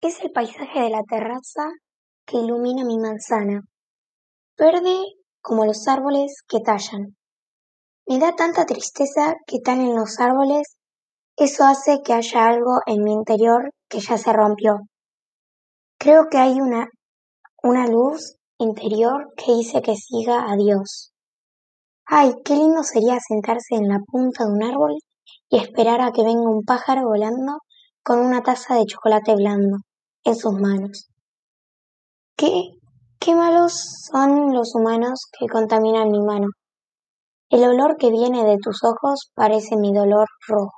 Es el paisaje de la terraza que ilumina mi manzana, verde como los árboles que tallan. Me da tanta tristeza que en los árboles, eso hace que haya algo en mi interior que ya se rompió. Creo que hay una, una luz interior que dice que siga a Dios. Ay, qué lindo sería sentarse en la punta de un árbol y esperar a que venga un pájaro volando con una taza de chocolate blando en sus manos. ¿Qué, qué malos son los humanos que contaminan mi mano? El olor que viene de tus ojos parece mi dolor rojo.